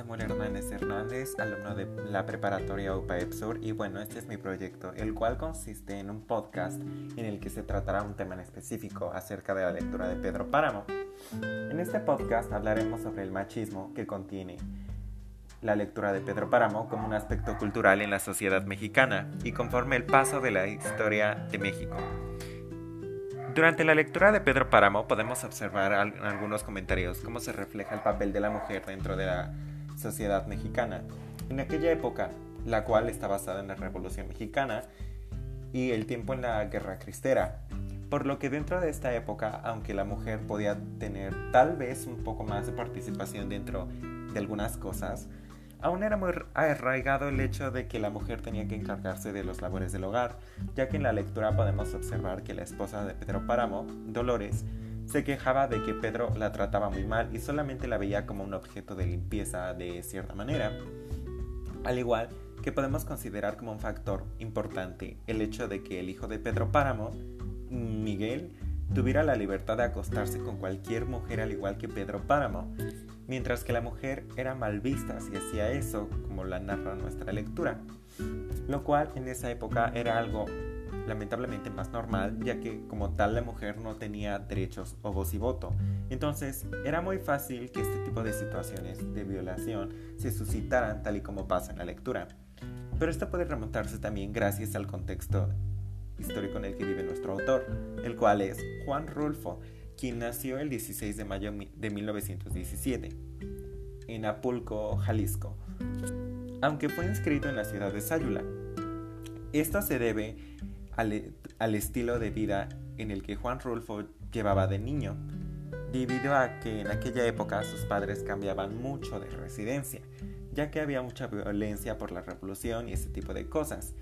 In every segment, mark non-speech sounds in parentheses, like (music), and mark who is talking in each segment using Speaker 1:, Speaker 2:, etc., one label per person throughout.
Speaker 1: Samuel Hernández Hernández, alumno de la preparatoria UPA EPSUR y bueno, este es mi proyecto, el cual consiste en un podcast en el que se tratará un tema en específico acerca de la lectura de Pedro Páramo. En este podcast hablaremos sobre el machismo que contiene la lectura de Pedro Páramo como un aspecto cultural en la sociedad mexicana y conforme el paso de la historia de México. Durante la lectura de Pedro Páramo podemos observar algunos comentarios cómo se refleja el papel de la mujer dentro de la sociedad mexicana. En aquella época, la cual está basada en la Revolución Mexicana y el tiempo en la Guerra Cristera. Por lo que dentro de esta época, aunque la mujer podía tener tal vez un poco más de participación dentro de algunas cosas, Aún era muy arraigado el hecho de que la mujer tenía que encargarse de los labores del hogar, ya que en la lectura podemos observar que la esposa de Pedro Páramo, Dolores, se quejaba de que Pedro la trataba muy mal y solamente la veía como un objeto de limpieza de cierta manera. Al igual que podemos considerar como un factor importante el hecho de que el hijo de Pedro Páramo, Miguel, tuviera la libertad de acostarse con cualquier mujer al igual que Pedro Páramo, mientras que la mujer era mal vista si hacía eso, como la narra nuestra lectura, lo cual en esa época era algo lamentablemente más normal, ya que como tal la mujer no tenía derechos o voz y voto. Entonces era muy fácil que este tipo de situaciones de violación se suscitaran tal y como pasa en la lectura. Pero esto puede remontarse también gracias al contexto histórico en el que vive nuestro autor, el cual es Juan Rulfo, quien nació el 16 de mayo de 1917 en Apulco, Jalisco, aunque fue inscrito en la ciudad de Sayula. Esto se debe al, estilo de vida en el que Juan Rulfo llevaba de niño, debido a que en aquella época sus padres cambiaban mucho de residencia, ya que había mucha violencia por la revolución y ese tipo de cosas,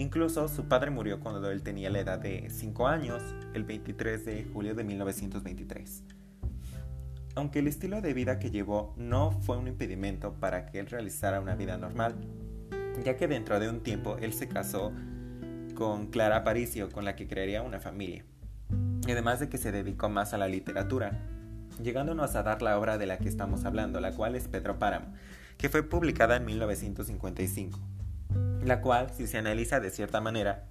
Speaker 1: Incluso su padre murió cuando él tenía la edad de 5 años, el 23 de julio de 1923. Aunque el estilo de vida que llevó no fue un impedimento para que él realizara una vida normal, ya que dentro de un tiempo él se casó con Clara Aparicio, con la que crearía una familia, y además de que se dedicó más a la literatura, llegándonos a dar la obra de la que estamos hablando, la cual es Pedro Páramo, que fue publicada en 1955 la cual, si se analiza de cierta manera,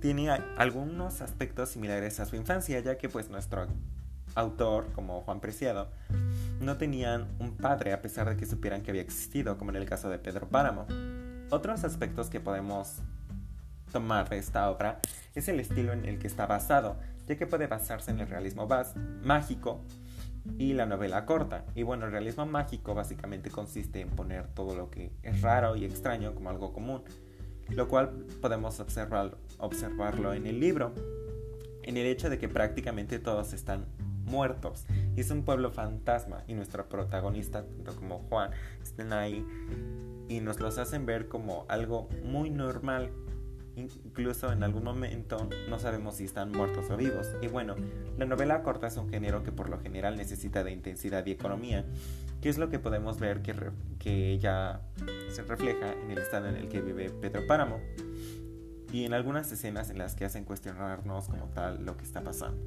Speaker 1: tiene algunos aspectos similares a su infancia, ya que pues nuestro autor, como Juan Preciado, no tenían un padre a pesar de que supieran que había existido, como en el caso de Pedro Páramo. Otros aspectos que podemos tomar de esta obra es el estilo en el que está basado, ya que puede basarse en el realismo mágico, y la novela corta. Y bueno, el realismo mágico básicamente consiste en poner todo lo que es raro y extraño como algo común, lo cual podemos observar, observarlo en el libro, en el hecho de que prácticamente todos están muertos y es un pueblo fantasma y nuestro protagonista, tanto como Juan, están ahí y nos los hacen ver como algo muy normal incluso en algún momento no sabemos si están muertos o vivos. Y bueno, la novela corta es un género que por lo general necesita de intensidad y economía, que es lo que podemos ver que, que ya se refleja en el estado en el que vive Pedro Páramo y en algunas escenas en las que hacen cuestionarnos como tal lo que está pasando.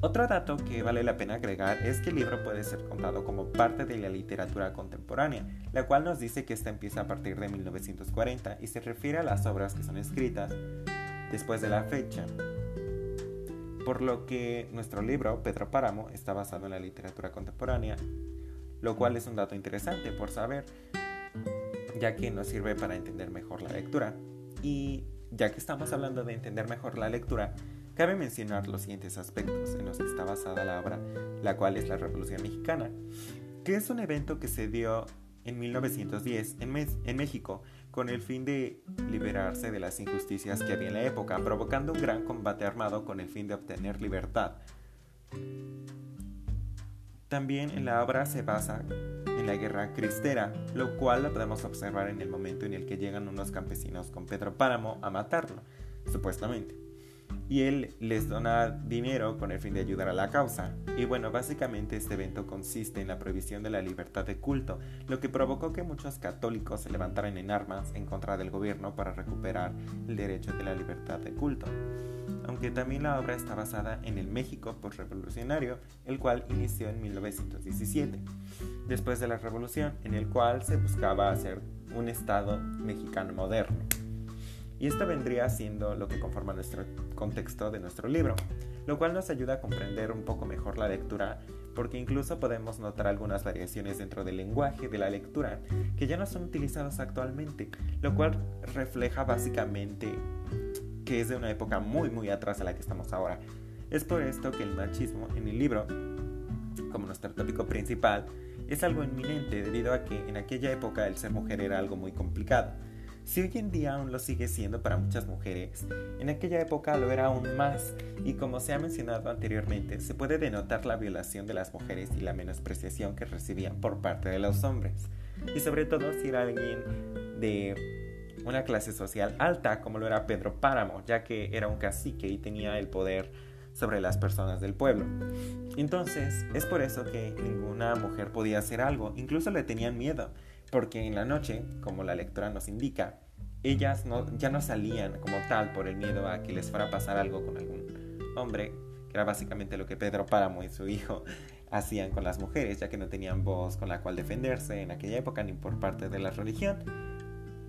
Speaker 1: Otro dato que vale la pena agregar es que el libro puede ser contado como parte de la literatura contemporánea, la cual nos dice que esta empieza a partir de 1940 y se refiere a las obras que son escritas después de la fecha. Por lo que nuestro libro, Pedro Páramo, está basado en la literatura contemporánea, lo cual es un dato interesante por saber, ya que nos sirve para entender mejor la lectura. Y ya que estamos hablando de entender mejor la lectura, Cabe mencionar los siguientes aspectos en los que está basada la obra, la cual es la Revolución Mexicana, que es un evento que se dio en 1910 en, México con el fin de liberarse de las injusticias que había en la época, provocando un gran combate armado con el fin de obtener libertad. También en la obra se basa en la guerra cristera, lo cual lo podemos observar en el momento en el que llegan unos campesinos con Pedro Páramo a matarlo, supuestamente. Y él les dona dinero con el fin de ayudar a la causa. Y bueno, básicamente este evento consiste en la prohibición de la libertad de culto, lo que provocó que muchos católicos se levantaran en armas en contra del gobierno para recuperar el derecho de la libertad de culto. Aunque también la obra está basada en el México postrevolucionario, el cual inició en 1917, después de la revolución, en el cual se buscaba hacer un Estado mexicano moderno. Y esto vendría siendo lo que conforma nuestro contexto de nuestro libro, lo cual nos ayuda a comprender un poco mejor la lectura, porque incluso podemos notar algunas variaciones dentro del lenguaje de la lectura que ya no son utilizados actualmente, lo cual refleja básicamente que es de una época muy muy atrás a la que estamos ahora. Es por esto que el machismo en el libro, como nuestro tópico principal, es algo inminente debido a que en aquella época el ser mujer era algo muy complicado si hoy en día aún lo sigue siendo para muchas mujeres, en aquella época lo era aún más, y como se ha mencionado anteriormente, se puede denotar la violación de las mujeres y la menospreciación que recibían por parte de los hombres, y sobre todo si era alguien de una clase social alta, como lo era Pedro Páramo, ya que era un cacique y tenía el poder sobre las personas del pueblo. Entonces, es por eso que ninguna mujer podía hacer algo, incluso le tenían miedo, porque en la noche, como la lectura nos indica, ellas ya no salían como tal por el miedo a que les fuera a pasar algo con algún hombre, que era básicamente lo que Pedro Páramo y su hijo (laughs) hacían con las mujeres, ya que no tenían voz con la cual defenderse en aquella época ni por parte de la religión,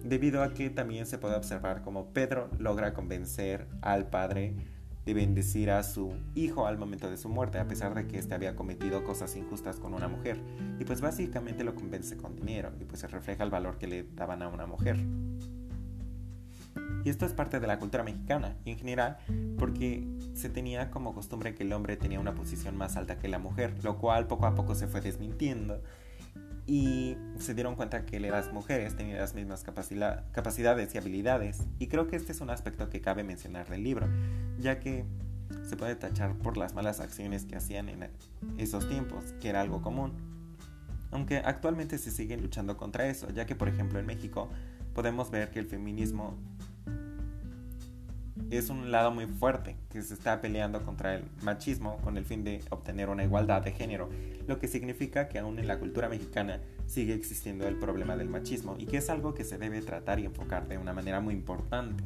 Speaker 1: debido a que también se puede observar como Pedro logra convencer al padre de bendecir a su hijo al momento de su muerte, a pesar de que éste había cometido cosas injustas con una mujer. Y pues básicamente lo convence con dinero, y pues se refleja el valor que le daban a una mujer. Y esto es parte de la cultura mexicana, en general, porque se tenía como costumbre que el hombre tenía una posición más alta que la mujer, lo cual poco a poco se fue desmintiendo y se dieron cuenta que las mujeres tenían las mismas capacidades y habilidades. Y creo que este es un aspecto que cabe mencionar del libro, ya que se puede tachar por las malas acciones que hacían en esos tiempos, que era algo común. Aunque actualmente se sigue luchando contra eso, ya que por ejemplo en México podemos ver que el feminismo es un lado muy fuerte que se está peleando contra el machismo con el fin de obtener una igualdad de género, lo que significa que aún en la cultura mexicana sigue existiendo el problema del machismo y que es algo que se debe tratar y enfocar de una manera muy importante,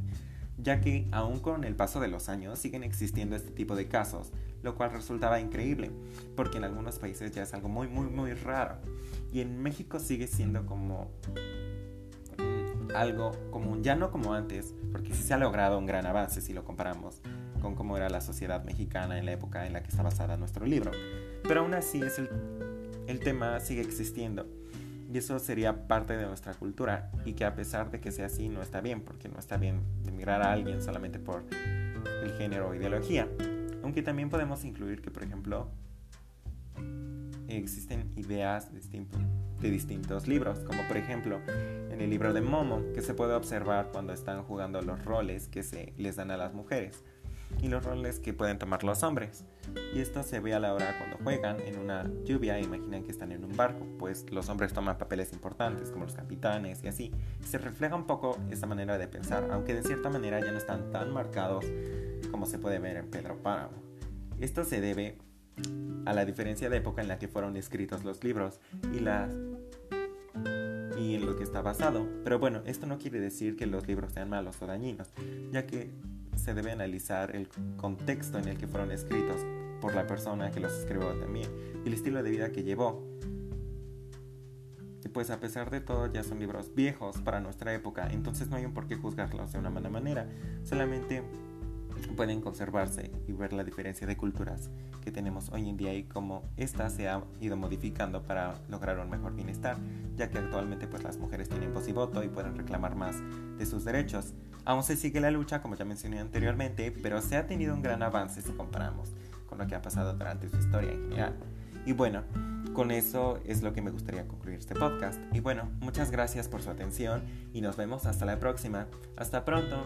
Speaker 1: ya que aún con el paso de los años siguen existiendo este tipo de casos, lo cual resultaba increíble, porque en algunos países ya es algo muy muy muy raro. Y en México sigue siendo como algo común, ya no como antes, porque sí se ha logrado un gran avance si lo comparamos con cómo era la sociedad mexicana en la época en la que está basada nuestro libro. Pero aún así es el, el tema sigue existiendo. Y eso sería parte de nuestra cultura y que a pesar de que sea así no está bien, porque no está bien emigrar a alguien solamente por el género o ideología. Aunque también podemos incluir que, por ejemplo, existen ideas de distintos libros, como por ejemplo en el libro de Momo, que se puede observar cuando están jugando los roles que se les dan a las mujeres y los roles que pueden tomar los hombres. Y esto se ve a la hora cuando juegan en una lluvia, imaginan que están en un barco, pues los hombres toman papeles importantes como los capitanes y así. se refleja un poco esta manera de pensar, aunque de cierta manera ya no están tan marcados como se puede ver en Pedro Páramo. Esto se debe a la diferencia de época en la que fueron escritos los libros y las y en lo que está basado. Pero bueno, esto no quiere decir que los libros sean malos o dañinos, ya que se debe analizar el contexto en el que fueron escritos por la persona que los escribió también y el estilo de vida que llevó. Y pues a pesar de todo ya son libros viejos para nuestra época, entonces no hay un por qué juzgarlos de una mala manera, solamente pueden conservarse y ver la diferencia de culturas que tenemos hoy en día y cómo ésta se ha ido modificando para lograr un mejor bienestar, ya que actualmente pues las mujeres tienen voz y voto y pueden reclamar más de sus derechos. Aún se sigue la lucha, como ya mencioné anteriormente, pero se ha tenido un gran avance si comparamos con lo que ha pasado durante su historia en general. Y bueno, con eso es lo que me gustaría concluir este podcast. Y bueno, muchas gracias por su atención y nos vemos hasta la próxima. Hasta pronto.